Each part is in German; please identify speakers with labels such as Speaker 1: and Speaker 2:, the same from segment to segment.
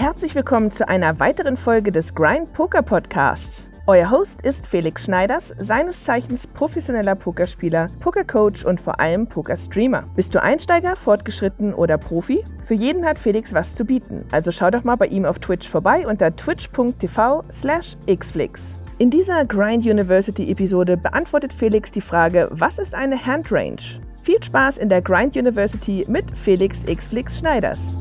Speaker 1: Herzlich willkommen zu einer weiteren Folge des Grind Poker Podcasts. Euer Host ist Felix Schneiders, seines Zeichens professioneller Pokerspieler, Pokercoach und vor allem Pokerstreamer. Bist du Einsteiger, fortgeschritten oder Profi? Für jeden hat Felix was zu bieten, also schau doch mal bei ihm auf Twitch vorbei unter twitch.tv slash xflix. In dieser Grind University Episode beantwortet Felix die Frage, was ist eine Handrange? Viel Spaß in der Grind University mit Felix Xflix Schneiders.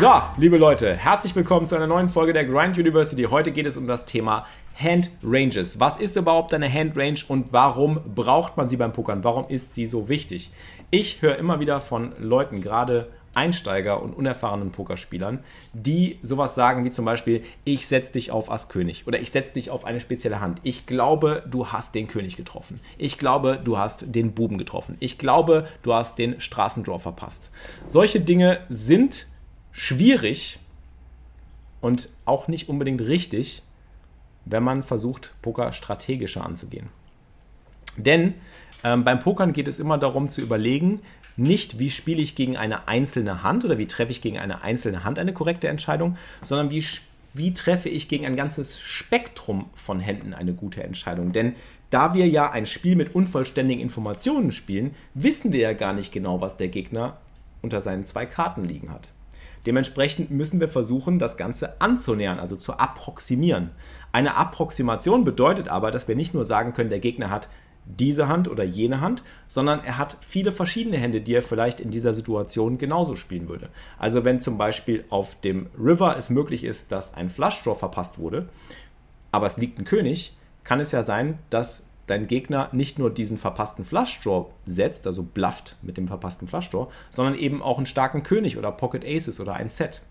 Speaker 2: So, liebe Leute, herzlich willkommen zu einer neuen Folge der Grind University. Heute geht es um das Thema Hand Ranges. Was ist überhaupt eine Hand Range und warum braucht man sie beim Pokern? Warum ist sie so wichtig? Ich höre immer wieder von Leuten, gerade Einsteiger und unerfahrenen Pokerspielern, die sowas sagen wie zum Beispiel, ich setze dich auf Ass König oder ich setze dich auf eine spezielle Hand. Ich glaube, du hast den König getroffen. Ich glaube, du hast den Buben getroffen. Ich glaube, du hast den Straßendraw verpasst. Solche Dinge sind schwierig und auch nicht unbedingt richtig, wenn man versucht, Poker strategischer anzugehen. Denn ähm, beim Pokern geht es immer darum zu überlegen, nicht wie spiele ich gegen eine einzelne Hand oder wie treffe ich gegen eine einzelne Hand eine korrekte Entscheidung, sondern wie, wie treffe ich gegen ein ganzes Spektrum von Händen eine gute Entscheidung. Denn da wir ja ein Spiel mit unvollständigen Informationen spielen, wissen wir ja gar nicht genau, was der Gegner unter seinen zwei Karten liegen hat. Dementsprechend müssen wir versuchen, das Ganze anzunähern, also zu approximieren. Eine Approximation bedeutet aber, dass wir nicht nur sagen können, der Gegner hat diese Hand oder jene Hand, sondern er hat viele verschiedene Hände, die er vielleicht in dieser Situation genauso spielen würde. Also wenn zum Beispiel auf dem River es möglich ist, dass ein Flushdraw verpasst wurde, aber es liegt ein König, kann es ja sein, dass dein Gegner nicht nur diesen verpassten Flushdraw setzt, also blufft mit dem verpassten Flushdraw, sondern eben auch einen starken König oder Pocket Aces oder ein Set.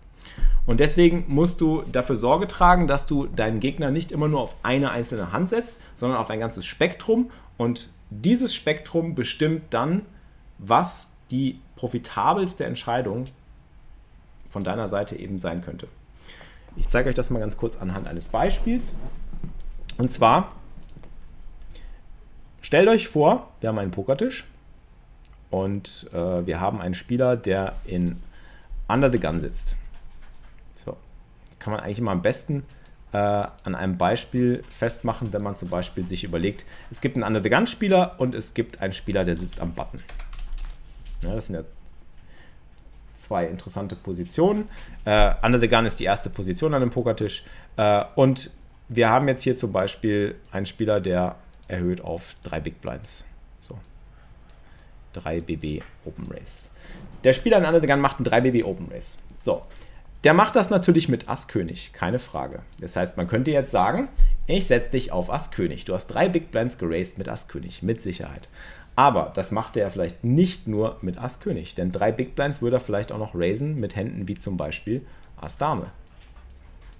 Speaker 2: Und deswegen musst du dafür Sorge tragen, dass du deinen Gegner nicht immer nur auf eine einzelne Hand setzt, sondern auf ein ganzes Spektrum. Und dieses Spektrum bestimmt dann, was die profitabelste Entscheidung von deiner Seite eben sein könnte. Ich zeige euch das mal ganz kurz anhand eines Beispiels. Und zwar Stellt euch vor, wir haben einen Pokertisch und äh, wir haben einen Spieler, der in Under the Gun sitzt. So, kann man eigentlich immer am besten äh, an einem Beispiel festmachen, wenn man zum Beispiel sich überlegt, es gibt einen Under the Gun Spieler und es gibt einen Spieler, der sitzt am Button. Ja, das sind ja zwei interessante Positionen. Äh, Under the Gun ist die erste Position an dem Pokertisch äh, und wir haben jetzt hier zum Beispiel einen Spieler, der erhöht auf 3 Big Blinds. So. 3 BB Open Race. Der Spieler in Under the macht einen 3 BB Open Race. So. Der macht das natürlich mit Ass König, keine Frage. Das heißt, man könnte jetzt sagen, ich setze dich auf Ass König. Du hast drei Big Blinds geraced mit Ass König, mit Sicherheit. Aber das macht er vielleicht nicht nur mit Ass König, denn drei Big Blinds würde er vielleicht auch noch raisen mit Händen wie zum Beispiel Ass Dame.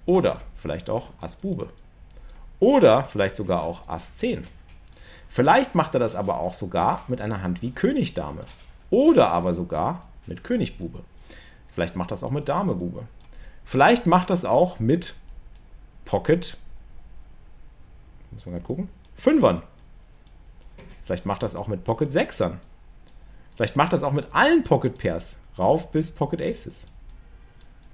Speaker 2: Oder vielleicht auch Ass Bube. Oder vielleicht sogar auch Ass 10. Vielleicht macht er das aber auch sogar mit einer Hand wie König Dame. Oder aber sogar mit König Bube. Vielleicht macht das auch mit Dame Bube. Vielleicht macht das auch mit Pocket. Muss man gerade gucken. Fünfern. Vielleicht macht das auch mit Pocket Sechsern. Vielleicht macht das auch mit allen Pocket Pairs. Rauf bis Pocket Aces.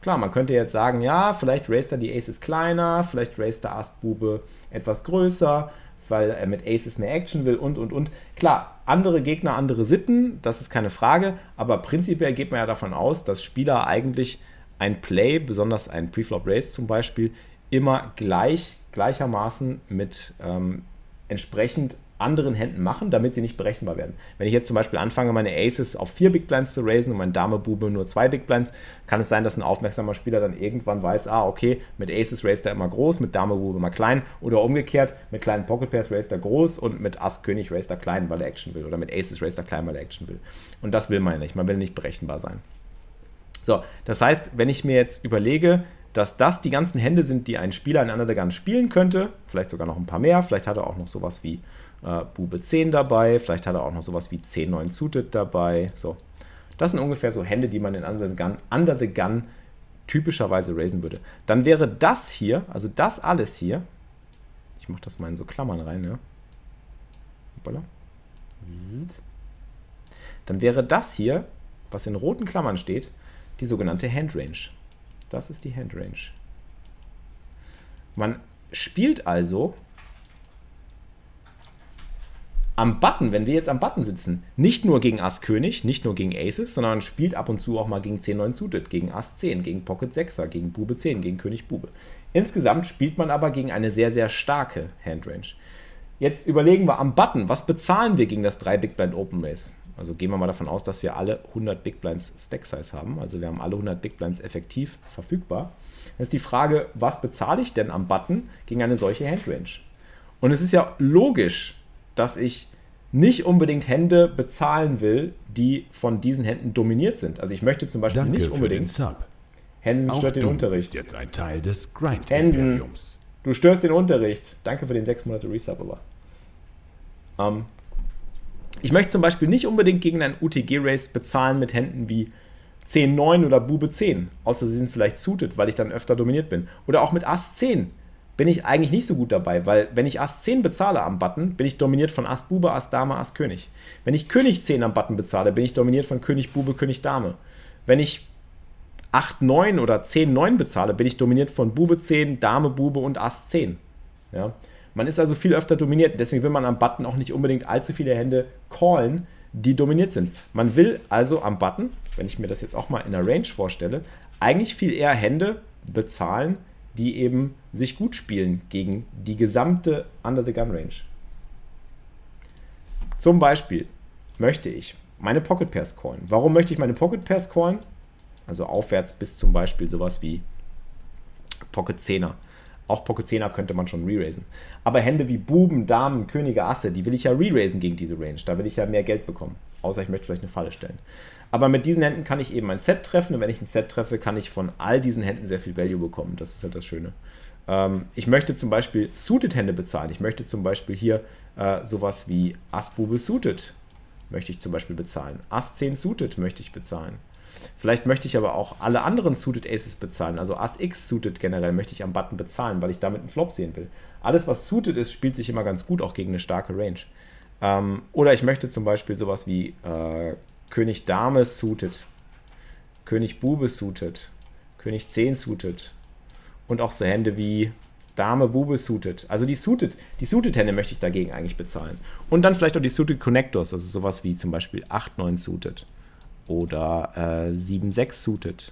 Speaker 2: Klar, man könnte jetzt sagen, ja, vielleicht raised er die Aces kleiner, vielleicht raised er Ass Bube etwas größer, weil er mit Aces mehr Action will und und und. Klar, andere Gegner, andere Sitten, das ist keine Frage, aber prinzipiell geht man ja davon aus, dass Spieler eigentlich ein Play, besonders ein Preflop Race zum Beispiel, immer gleich, gleichermaßen mit ähm, entsprechend anderen Händen machen, damit sie nicht berechenbar werden. Wenn ich jetzt zum Beispiel anfange, meine Aces auf vier Big Blinds zu raisen und mein Dame-Bube nur zwei Big Blinds, kann es sein, dass ein aufmerksamer Spieler dann irgendwann weiß, ah, okay, mit Aces raised er immer groß, mit Dame-Bube immer klein oder umgekehrt, mit kleinen Pocket Pairs raised er groß und mit Ass-König raised er klein, weil er Action will oder mit Aces raised er klein, weil er Action will. Und das will man nicht, man will nicht berechenbar sein. So, das heißt, wenn ich mir jetzt überlege, dass das die ganzen Hände sind, die ein Spieler in the Gun spielen könnte, vielleicht sogar noch ein paar mehr, vielleicht hat er auch noch sowas wie äh, Bube 10 dabei, vielleicht hat er auch noch sowas wie 10, 9 Suited dabei. So. Das sind ungefähr so Hände, die man in Under the Gun, Under the Gun typischerweise raisen würde. Dann wäre das hier, also das alles hier, ich mache das mal in so Klammern rein, ja. Hoppala. Dann wäre das hier, was in roten Klammern steht, die sogenannte Handrange. Das ist die Handrange. Man spielt also am Button, wenn wir jetzt am Button sitzen, nicht nur gegen Ass König, nicht nur gegen Aces, sondern spielt ab und zu auch mal gegen 10 9 suited, gegen Ass 10, gegen Pocket 6er, gegen Bube 10, gegen König Bube. Insgesamt spielt man aber gegen eine sehr, sehr starke Handrange. Jetzt überlegen wir am Button, was bezahlen wir gegen das 3 Big Blind Open Race? Also gehen wir mal davon aus, dass wir alle 100 Big Blinds Stack Size haben. Also wir haben alle 100 Big Blinds effektiv verfügbar. Dann ist die Frage, was bezahle ich denn am Button gegen eine solche Handrange? Und es ist ja logisch, dass ich nicht unbedingt Hände bezahlen will, die von diesen Händen dominiert sind. Also ich möchte zum Beispiel
Speaker 3: Danke
Speaker 2: nicht unbedingt.
Speaker 3: Für den Sub.
Speaker 2: Hensen
Speaker 3: Auch
Speaker 2: stört den
Speaker 3: du
Speaker 2: Unterricht.
Speaker 3: bist jetzt ein Teil des grind imperiums
Speaker 2: Du störst den Unterricht. Danke für den sechs Monate Resub, aber. Ähm, ich möchte zum Beispiel nicht unbedingt gegen ein UTG-Race bezahlen mit Händen wie 10-9 oder Bube 10. Außer sie sind vielleicht suited, weil ich dann öfter dominiert bin. Oder auch mit Ass 10 bin ich eigentlich nicht so gut dabei, weil wenn ich Ass 10 bezahle am Button, bin ich dominiert von Ass Bube, Ass Dame, Ass König. Wenn ich König 10 am Button bezahle, bin ich dominiert von König Bube, König Dame. Wenn ich 8, 9 oder 10, 9 bezahle, bin ich dominiert von Bube 10, Dame, Bube und Ass 10. Ja? Man ist also viel öfter dominiert, deswegen will man am Button auch nicht unbedingt allzu viele Hände callen, die dominiert sind. Man will also am Button, wenn ich mir das jetzt auch mal in der Range vorstelle, eigentlich viel eher Hände bezahlen, die eben sich gut spielen gegen die gesamte Under the Gun Range. Zum Beispiel möchte ich meine Pocket Pairs callen. Warum möchte ich meine Pocket Pairs callen? Also aufwärts bis zum Beispiel sowas wie Pocket 10er. Auch Pocket 10er könnte man schon re-raisen. Aber Hände wie Buben, Damen, Könige, Asse, die will ich ja re-raisen gegen diese Range. Da will ich ja mehr Geld bekommen. Außer ich möchte vielleicht eine Falle stellen. Aber mit diesen Händen kann ich eben ein Set treffen. Und wenn ich ein Set treffe, kann ich von all diesen Händen sehr viel Value bekommen. Das ist halt das Schöne. Ähm, ich möchte zum Beispiel Suited-Hände bezahlen. Ich möchte zum Beispiel hier äh, sowas wie Ass-Bube Suited möchte ich zum Beispiel bezahlen. Ass 10 Suited möchte ich bezahlen. Vielleicht möchte ich aber auch alle anderen Suited Aces bezahlen. Also Ass X Suited generell möchte ich am Button bezahlen, weil ich damit einen Flop sehen will. Alles, was Suited ist, spielt sich immer ganz gut, auch gegen eine starke Range. Ähm, oder ich möchte zum Beispiel sowas wie äh, König Dame Suited, König Bube Suited, König 10 Suited und auch so Hände wie Dame, Bube suited. Also die suited, die suited Hände möchte ich dagegen eigentlich bezahlen. Und dann vielleicht auch die suited Connectors, also sowas wie zum Beispiel 8, 9 suited oder äh, 7, 6 suited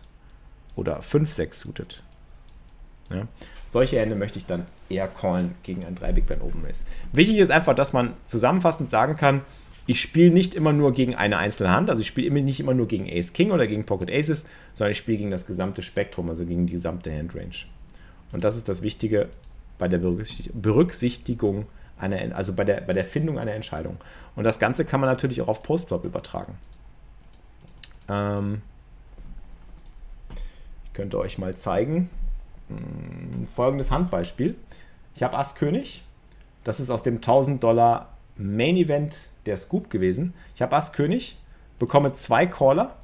Speaker 2: oder 5, 6 suited. Ja. Solche Hände möchte ich dann eher callen gegen ein 3 Big Blind Open Race. Wichtig ist einfach, dass man zusammenfassend sagen kann, ich spiele nicht immer nur gegen eine einzelne Hand, also ich spiele nicht immer nur gegen Ace King oder gegen Pocket Aces, sondern ich spiele gegen das gesamte Spektrum, also gegen die gesamte Handrange. Und das ist das Wichtige bei der Berücksichtigung einer, also bei der, bei der Findung einer Entscheidung. Und das Ganze kann man natürlich auch auf Postflop übertragen. Ähm, ich könnte euch mal zeigen. Hm, folgendes Handbeispiel. Ich habe Ass König. Das ist aus dem 1000 Dollar Main Event der Scoop gewesen. Ich habe Ass König, bekomme zwei Caller.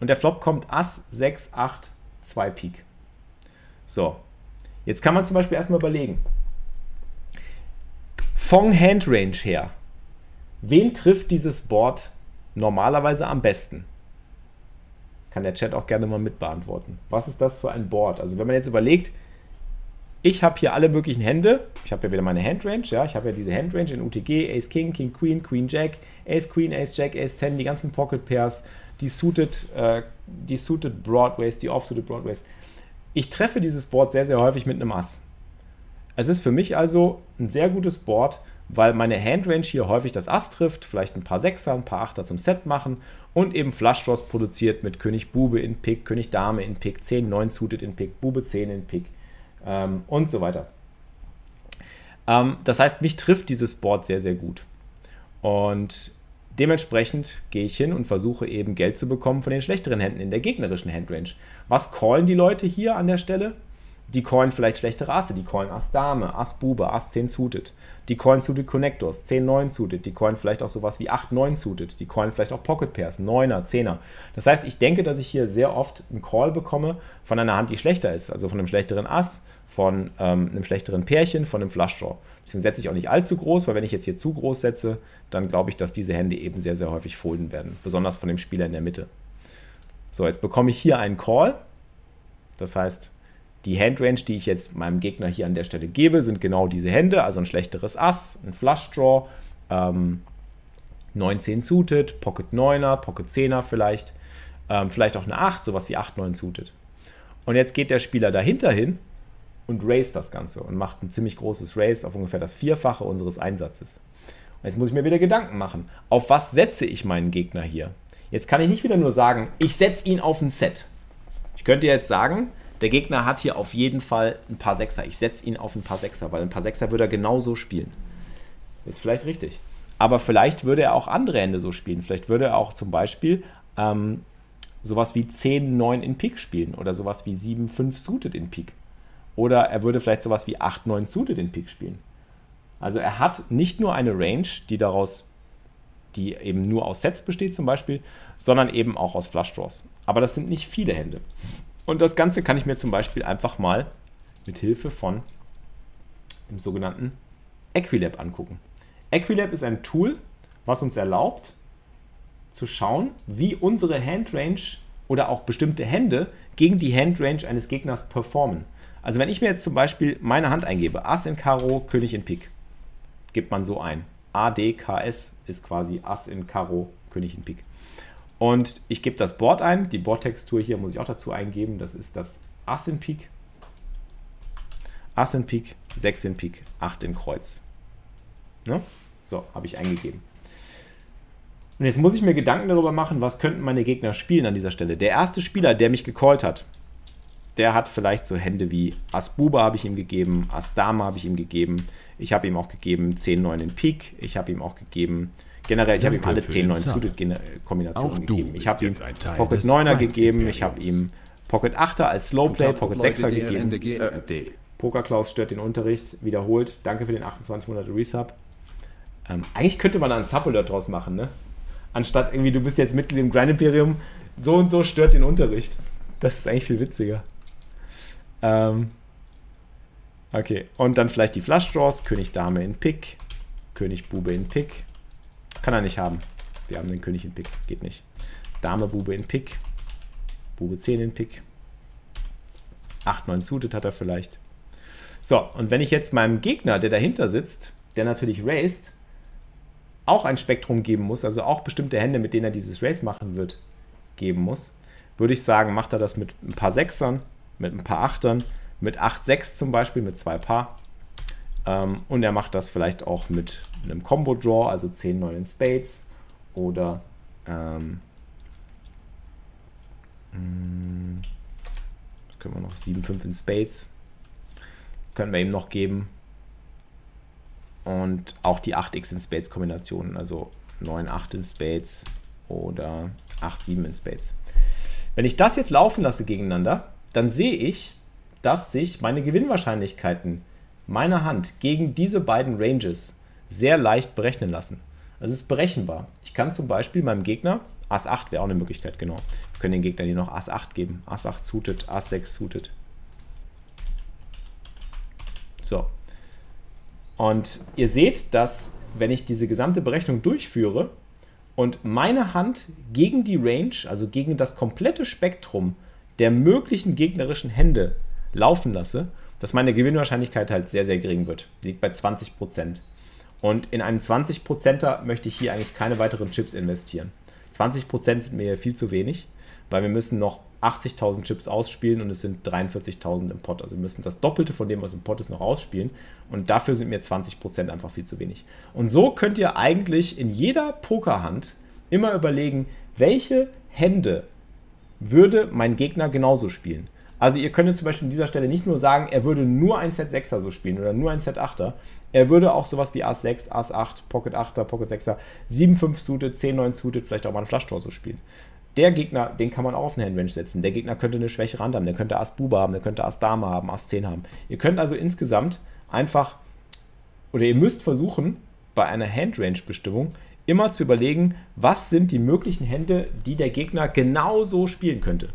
Speaker 2: Und der Flop kommt Ass 6, 8, 2 Pik. So, jetzt kann man zum Beispiel erstmal überlegen. Von Handrange her, wen trifft dieses Board normalerweise am besten? Kann der Chat auch gerne mal mitbeantworten. Was ist das für ein Board? Also wenn man jetzt überlegt, ich habe hier alle möglichen Hände. Ich habe ja wieder meine Handrange. Ja, ich habe ja diese Handrange in UTG, Ace King, King Queen, Queen Jack, Ace Queen, Ace Jack, Ace 10, die ganzen Pocket Pairs, die suited, äh, die suited Broadways, die off-suited Broadways. Ich treffe dieses Board sehr, sehr häufig mit einem Ass. Es ist für mich also ein sehr gutes Board, weil meine Handrange hier häufig das Ass trifft, vielleicht ein paar Sechser, ein paar Achter zum Set machen und eben Flush Draws produziert mit König Bube in Pick, König Dame in Pick, 10, 9 suited in Pick, Bube 10 in Pick ähm, und so weiter. Ähm, das heißt, mich trifft dieses Board sehr, sehr gut. Und Dementsprechend gehe ich hin und versuche eben Geld zu bekommen von den schlechteren Händen in der gegnerischen Handrange. Was callen die Leute hier an der Stelle? Die callen vielleicht schlechtere Asse, die callen Ass Dame, Ass Bube, Ass 10 suited. Die callen suited Connectors, 10 9 suited. Die callen vielleicht auch sowas wie 8 9 suited. Die callen vielleicht auch Pocket Pairs, 9er, 10er. Das heißt, ich denke, dass ich hier sehr oft einen Call bekomme von einer Hand, die schlechter ist, also von einem schlechteren Ass, von ähm, einem schlechteren Pärchen, von einem Flush Draw. Deswegen setze ich auch nicht allzu groß, weil wenn ich jetzt hier zu groß setze, dann glaube ich, dass diese Hände eben sehr, sehr häufig folden werden. Besonders von dem Spieler in der Mitte. So, jetzt bekomme ich hier einen Call. Das heißt, die Handrange, die ich jetzt meinem Gegner hier an der Stelle gebe, sind genau diese Hände, also ein schlechteres Ass, ein Flush Draw, ähm, 19 suited, Pocket 9er, Pocket 10er vielleicht, ähm, vielleicht auch eine 8, sowas wie 8, 9 suited. Und jetzt geht der Spieler dahinter hin und race das Ganze und macht ein ziemlich großes Race auf ungefähr das Vierfache unseres Einsatzes. Und jetzt muss ich mir wieder Gedanken machen, auf was setze ich meinen Gegner hier? Jetzt kann ich nicht wieder nur sagen, ich setze ihn auf ein Set. Ich könnte jetzt sagen, der Gegner hat hier auf jeden Fall ein paar Sechser. Ich setze ihn auf ein paar Sechser, weil ein paar Sechser würde er genauso spielen. Ist vielleicht richtig. Aber vielleicht würde er auch andere Hände so spielen. Vielleicht würde er auch zum Beispiel ähm, sowas wie 10, 9 in Pik spielen oder sowas wie 7, 5 suited in Pik. Oder er würde vielleicht sowas wie 8, 9 suited in Pik spielen. Also er hat nicht nur eine Range, die daraus, die eben nur aus Sets besteht zum Beispiel, sondern eben auch aus Flush Draws. Aber das sind nicht viele Hände. Und das Ganze kann ich mir zum Beispiel einfach mal mit Hilfe von dem sogenannten Equilab angucken. Equilab ist ein Tool, was uns erlaubt, zu schauen, wie unsere Handrange oder auch bestimmte Hände gegen die Handrange eines Gegners performen. Also wenn ich mir jetzt zum Beispiel meine Hand eingebe, Ass in Karo, König in Pik, gibt man so ein. ADKS ist quasi Ass in Karo, König in Pik. Und ich gebe das Board ein. Die Bordtextur hier muss ich auch dazu eingeben. Das ist das Ass in Pik. Ass in Pik, 6 in Pik, 8 in Kreuz. Ne? So, habe ich eingegeben. Und jetzt muss ich mir Gedanken darüber machen, was könnten meine Gegner spielen an dieser Stelle. Der erste Spieler, der mich gecallt hat, der hat vielleicht so Hände wie Ass Bube habe ich ihm gegeben, Ass Dame habe ich ihm gegeben. Ich habe ihm auch gegeben 10 9 in Pik. Ich habe ihm auch gegeben generell, ich habe ihm alle 10 9 Suited Kombinationen gegeben. Ich habe ihm Pocket 9er gegeben, ich habe ihm Pocket 8er als Slowplay, Pocket 6er gegeben. Poker Klaus stört den Unterricht, wiederholt. Danke für den 28 Monate Resub. Ähm, eigentlich könnte man da einen Subalert draus machen, ne? Anstatt irgendwie, du bist jetzt Mitglied im Grind Imperium, so und so stört den Unterricht. Das ist eigentlich viel witziger. Ähm, okay, und dann vielleicht die Flush Draws. König Dame in Pick, König Bube in Pick. Kann er nicht haben. Wir haben den König in Pick, geht nicht. Dame Bube in Pick, Bube 10 in Pick. 8, 9 suited hat er vielleicht. So, und wenn ich jetzt meinem Gegner, der dahinter sitzt, der natürlich raced, auch ein Spektrum geben muss, also auch bestimmte Hände, mit denen er dieses Race machen wird, geben muss, würde ich sagen, macht er das mit ein paar Sechsern, mit ein paar Achtern, mit 8-6 zum Beispiel, mit zwei Paar. Ähm, und er macht das vielleicht auch mit einem Combo-Draw, also 10-9 in Spades oder ähm, hm, was können wir noch? 7-5 in Spades. Können wir ihm noch geben. Und auch die 8x in Spades Kombinationen, also 9-8 in Spades oder 8-7 in Spades. Wenn ich das jetzt laufen lasse gegeneinander, dann sehe ich, dass sich meine Gewinnwahrscheinlichkeiten meiner Hand gegen diese beiden Ranges sehr leicht berechnen lassen. Es ist berechenbar. Ich kann zum Beispiel meinem Gegner, Ass 8 wäre auch eine Möglichkeit, genau. Wir können den Gegner hier noch Ass 8 geben. Ass 8 suited, Ass 6 suited. So, und ihr seht, dass wenn ich diese gesamte Berechnung durchführe und meine Hand gegen die Range, also gegen das komplette Spektrum der möglichen gegnerischen Hände laufen lasse, dass meine Gewinnwahrscheinlichkeit halt sehr, sehr gering wird. Liegt bei 20%. Und in einen 20%er möchte ich hier eigentlich keine weiteren Chips investieren. 20% sind mir viel zu wenig, weil wir müssen noch 80.000 Chips ausspielen und es sind 43.000 im Pot. Also wir müssen das Doppelte von dem, was im Pot ist, noch ausspielen. Und dafür sind mir 20% einfach viel zu wenig. Und so könnt ihr eigentlich in jeder Pokerhand immer überlegen, welche Hände würde mein Gegner genauso spielen. Also ihr könnt zum Beispiel an dieser Stelle nicht nur sagen, er würde nur ein Set 6er so spielen oder nur ein Set 8er. Er würde auch sowas wie Ass 6, Ass 8, Pocket 8er, Pocket 6er, 7, 5 suited, 10, 9 suited, vielleicht auch mal ein Flush-Tor so spielen der Gegner, den kann man auch auf eine Handrange setzen. Der Gegner könnte eine schwächere Hand haben, der könnte Ass Bube haben, der könnte Ass Dame haben, Ass 10 haben. Ihr könnt also insgesamt einfach, oder ihr müsst versuchen, bei einer Handrange-Bestimmung immer zu überlegen, was sind die möglichen Hände, die der Gegner genauso spielen könnte.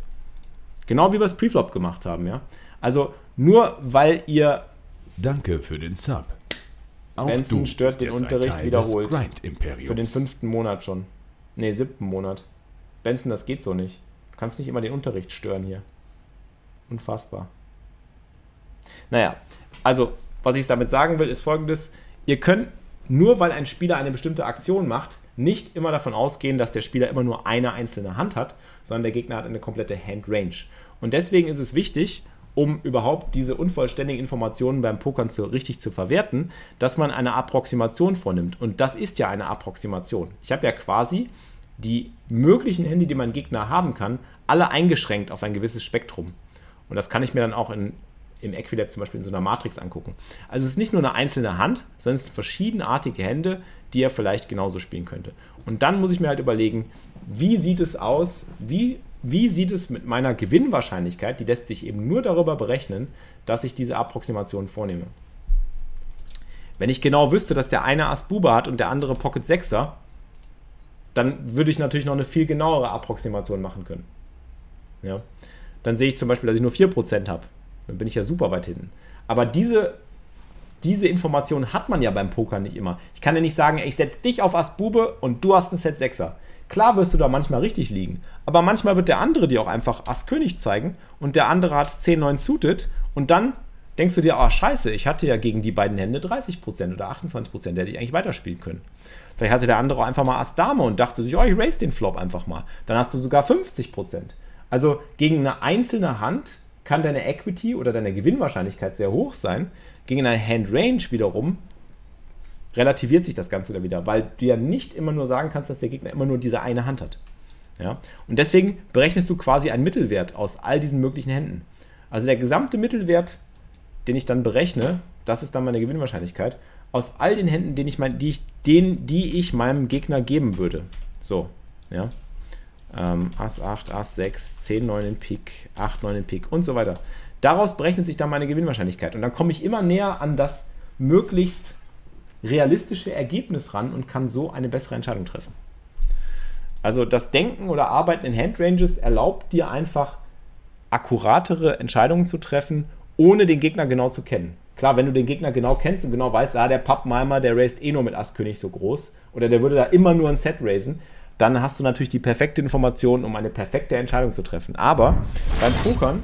Speaker 2: Genau wie wir es Preflop gemacht haben, ja. Also nur weil ihr.
Speaker 3: Danke für den Sub.
Speaker 2: Auch Benson stört den Unterricht wiederholt. Für den fünften Monat schon. Ne, siebten Monat. Benson, das geht so nicht. kannst nicht immer den Unterricht stören hier. Unfassbar. Naja, also, was ich damit sagen will, ist folgendes. Ihr könnt, nur weil ein Spieler eine bestimmte Aktion macht, nicht immer davon ausgehen, dass der Spieler immer nur eine einzelne Hand hat, sondern der Gegner hat eine komplette Handrange. Und deswegen ist es wichtig, um überhaupt diese unvollständigen Informationen beim Pokern zu, richtig zu verwerten, dass man eine Approximation vornimmt. Und das ist ja eine Approximation. Ich habe ja quasi die möglichen Hände, die mein Gegner haben kann, alle eingeschränkt auf ein gewisses Spektrum. Und das kann ich mir dann auch in, im Equilab zum Beispiel in so einer Matrix angucken. Also es ist nicht nur eine einzelne Hand, sondern es sind verschiedenartige Hände, die er vielleicht genauso spielen könnte. Und dann muss ich mir halt überlegen, wie sieht es aus, wie, wie sieht es mit meiner Gewinnwahrscheinlichkeit, die lässt sich eben nur darüber berechnen, dass ich diese Approximation vornehme. Wenn ich genau wüsste, dass der eine Ass Bube hat und der andere Pocket 6er, dann würde ich natürlich noch eine viel genauere Approximation machen können. Ja? Dann sehe ich zum Beispiel, dass ich nur 4% habe. Dann bin ich ja super weit hinten. Aber diese, diese Information hat man ja beim Poker nicht immer. Ich kann ja nicht sagen, ich setze dich auf Ass Bube und du hast ein Set 6er. Klar wirst du da manchmal richtig liegen, aber manchmal wird der andere dir auch einfach Ass König zeigen und der andere hat 10 9 suited und dann denkst du dir, oh scheiße, ich hatte ja gegen die beiden Hände 30% oder 28%, der hätte ich eigentlich weiterspielen können. Vielleicht hatte der andere auch einfach mal Ass Dame und dachte sich, oh, ich raise den Flop einfach mal. Dann hast du sogar 50%. Also gegen eine einzelne Hand kann deine Equity oder deine Gewinnwahrscheinlichkeit sehr hoch sein. Gegen eine Hand Range wiederum relativiert sich das Ganze da wieder, weil du ja nicht immer nur sagen kannst, dass der Gegner immer nur diese eine Hand hat. Ja? Und deswegen berechnest du quasi einen Mittelwert aus all diesen möglichen Händen. Also der gesamte Mittelwert, den ich dann berechne, das ist dann meine Gewinnwahrscheinlichkeit, aus all den Händen, den ich mein, die, ich, den, die ich meinem Gegner geben würde. So, ja. Ähm, Ass 8, Ass 6, 10, 9 in Pik, 8, 9 in Pik und so weiter. Daraus berechnet sich dann meine Gewinnwahrscheinlichkeit. Und dann komme ich immer näher an das möglichst realistische Ergebnis ran und kann so eine bessere Entscheidung treffen. Also das Denken oder Arbeiten in Handranges erlaubt dir einfach akkuratere Entscheidungen zu treffen, ohne den Gegner genau zu kennen. Klar, wenn du den Gegner genau kennst und genau weißt, ah, der Pappmeimer, der raised eh nur mit Ass König so groß oder der würde da immer nur ein Set raisen, dann hast du natürlich die perfekte Information, um eine perfekte Entscheidung zu treffen. Aber beim Pokern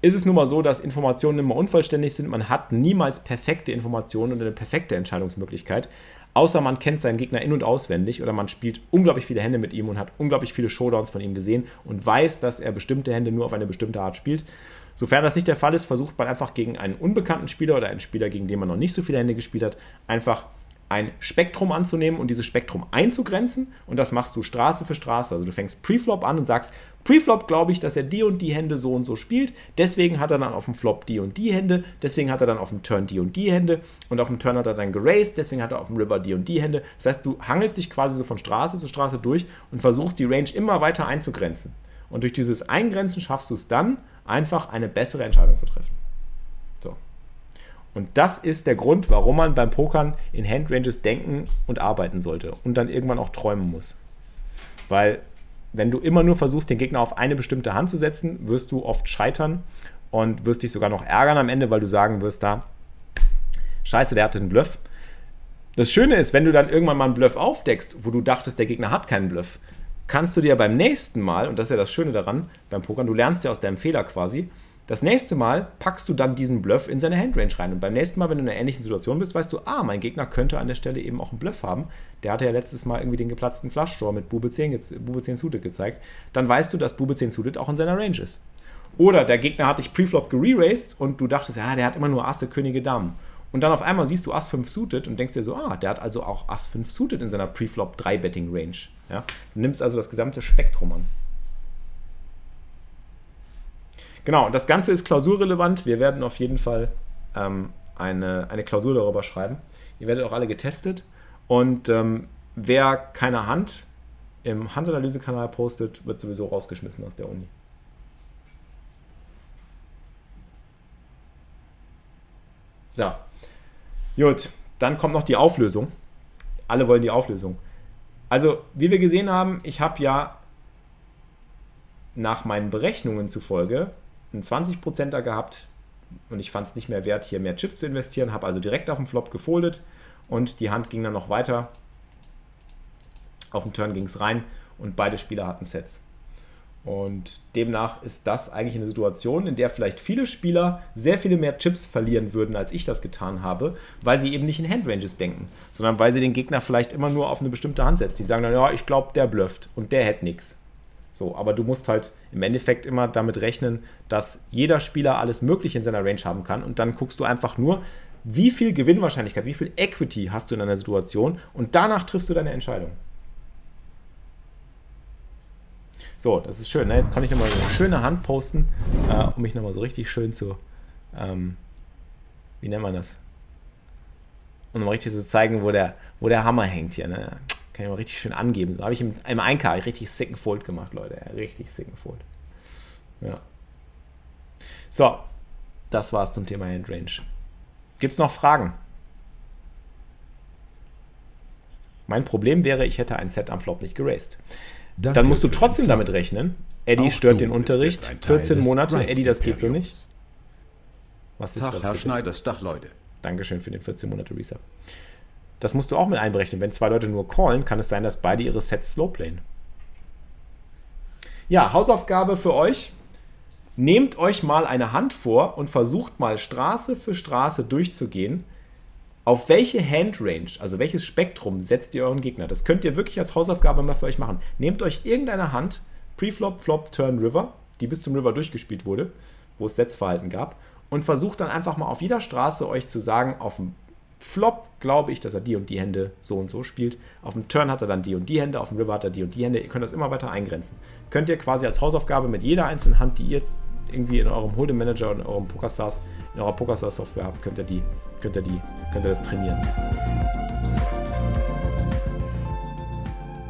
Speaker 2: ist es nun mal so, dass Informationen immer unvollständig sind. Man hat niemals perfekte Informationen und eine perfekte Entscheidungsmöglichkeit. Außer man kennt seinen Gegner in- und auswendig oder man spielt unglaublich viele Hände mit ihm und hat unglaublich viele Showdowns von ihm gesehen und weiß, dass er bestimmte Hände nur auf eine bestimmte Art spielt. Sofern das nicht der Fall ist, versucht man einfach gegen einen unbekannten Spieler oder einen Spieler, gegen den man noch nicht so viele Hände gespielt hat, einfach ein Spektrum anzunehmen und dieses Spektrum einzugrenzen. Und das machst du Straße für Straße. Also du fängst Preflop an und sagst, Preflop glaube ich, dass er die und die Hände so und so spielt. Deswegen hat er dann auf dem Flop die und die Hände. Deswegen hat er dann auf dem Turn die und die Hände. Und auf dem Turn hat er dann geraced. Deswegen hat er auf dem River die und die Hände. Das heißt, du hangelst dich quasi so von Straße zu Straße durch und versuchst die Range immer weiter einzugrenzen. Und durch dieses Eingrenzen schaffst du es dann, einfach eine bessere Entscheidung zu treffen. Und das ist der Grund, warum man beim Pokern in Handranges denken und arbeiten sollte und dann irgendwann auch träumen muss. Weil wenn du immer nur versuchst, den Gegner auf eine bestimmte Hand zu setzen, wirst du oft scheitern und wirst dich sogar noch ärgern am Ende, weil du sagen wirst, da, scheiße, der hatte einen Bluff. Das Schöne ist, wenn du dann irgendwann mal einen Bluff aufdeckst, wo du dachtest, der Gegner hat keinen Bluff, kannst du dir beim nächsten Mal, und das ist ja das Schöne daran beim Pokern, du lernst ja aus deinem Fehler quasi, das nächste Mal packst du dann diesen Bluff in seine Handrange rein. Und beim nächsten Mal, wenn du in einer ähnlichen Situation bist, weißt du, ah, mein Gegner könnte an der Stelle eben auch einen Bluff haben. Der hatte ja letztes Mal irgendwie den geplatzten Flush-Draw mit Bube 10, Bube 10 Suited gezeigt. Dann weißt du, dass Bube 10 Suited auch in seiner Range ist. Oder der Gegner hat dich Preflop gereraced und du dachtest, ja, der hat immer nur Asse, Könige, Damen. Und dann auf einmal siehst du Ass 5 suited und denkst dir so, ah, der hat also auch Ass 5 suited in seiner Preflop 3 Betting Range. Ja? Du nimmst also das gesamte Spektrum an. Genau, das Ganze ist klausurrelevant. Wir werden auf jeden Fall ähm, eine, eine Klausur darüber schreiben. Ihr werdet auch alle getestet. Und ähm, wer keine Hand im Handanalyse-Kanal postet, wird sowieso rausgeschmissen aus der Uni. So. Gut, dann kommt noch die Auflösung. Alle wollen die Auflösung. Also, wie wir gesehen haben, ich habe ja nach meinen Berechnungen zufolge einen 20%er gehabt und ich fand es nicht mehr wert, hier mehr Chips zu investieren, habe also direkt auf den Flop gefoldet und die Hand ging dann noch weiter. Auf den Turn ging es rein und beide Spieler hatten Sets. Und demnach ist das eigentlich eine Situation, in der vielleicht viele Spieler sehr viele mehr Chips verlieren würden, als ich das getan habe, weil sie eben nicht in Handranges denken, sondern weil sie den Gegner vielleicht immer nur auf eine bestimmte Hand setzen. Die sagen dann, ja, ich glaube, der blufft und der hätte nichts. So, aber du musst halt im Endeffekt immer damit rechnen, dass jeder Spieler alles Mögliche in seiner Range haben kann und dann guckst du einfach nur, wie viel Gewinnwahrscheinlichkeit, wie viel Equity hast du in einer Situation und danach triffst du deine Entscheidung. So, das ist schön. Ne? Jetzt kann ich nochmal so eine schöne Hand posten, äh, um mich nochmal so richtig schön zu, ähm, wie nennt man das? Um nochmal richtig zu zeigen, wo der, wo der Hammer hängt hier. Ne? Kann ich mal richtig schön angeben. So habe ich im, im 1K richtig sicken Fold gemacht, Leute. Ja, richtig sicken Fold. Ja. So, das war's zum Thema Handrange. Gibt es noch Fragen? Mein Problem wäre, ich hätte ein Set am Flop nicht geraced. Danke Dann musst du trotzdem damit rechnen. Eddie Auch stört den Unterricht. 14 Monate. Eddie, das geht so nicht.
Speaker 3: Was ist Tag, das? Herr Schneiders, Dach, Leute.
Speaker 2: Dankeschön für den 14 Monate Resub. Das musst du auch mit einberechnen. Wenn zwei Leute nur callen, kann es sein, dass beide ihre Sets slowplayen. Ja, Hausaufgabe für euch. Nehmt euch mal eine Hand vor und versucht mal Straße für Straße durchzugehen auf welche Handrange, also welches Spektrum setzt ihr euren Gegner? Das könnt ihr wirklich als Hausaufgabe mal für euch machen. Nehmt euch irgendeine Hand, Preflop, Flop, Turn, River, die bis zum River durchgespielt wurde, wo es Setzverhalten gab, und versucht dann einfach mal auf jeder Straße euch zu sagen, auf dem Flop glaube ich, dass er die und die Hände so und so spielt. Auf dem Turn hat er dann die und die Hände, auf dem River hat er die und die Hände. Ihr könnt das immer weiter eingrenzen. Könnt ihr quasi als Hausaufgabe mit jeder einzelnen Hand, die ihr jetzt irgendwie in eurem Hold'em Manager und in eurem PokerStars, in eurer PokerStars Software habt, könnt ihr die, könnt ihr die, könnt ihr das trainieren.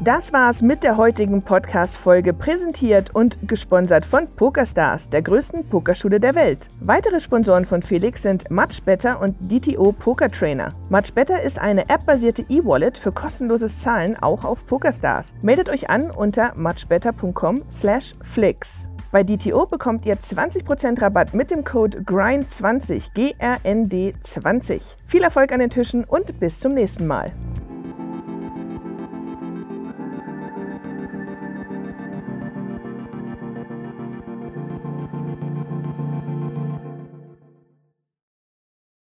Speaker 1: Das war's mit der heutigen Podcast-Folge, präsentiert und gesponsert von PokerStars, der größten Pokerschule der Welt. Weitere Sponsoren von Felix sind MuchBetter und DTO Poker Trainer. MuchBetter ist eine appbasierte E-Wallet für kostenloses Zahlen auch auf PokerStars. Meldet euch an unter muchbetter.com/flix. Bei DTO bekommt ihr 20% Rabatt mit dem Code GRIND20, G-R-N-D 20. Viel Erfolg an den Tischen und bis zum nächsten Mal.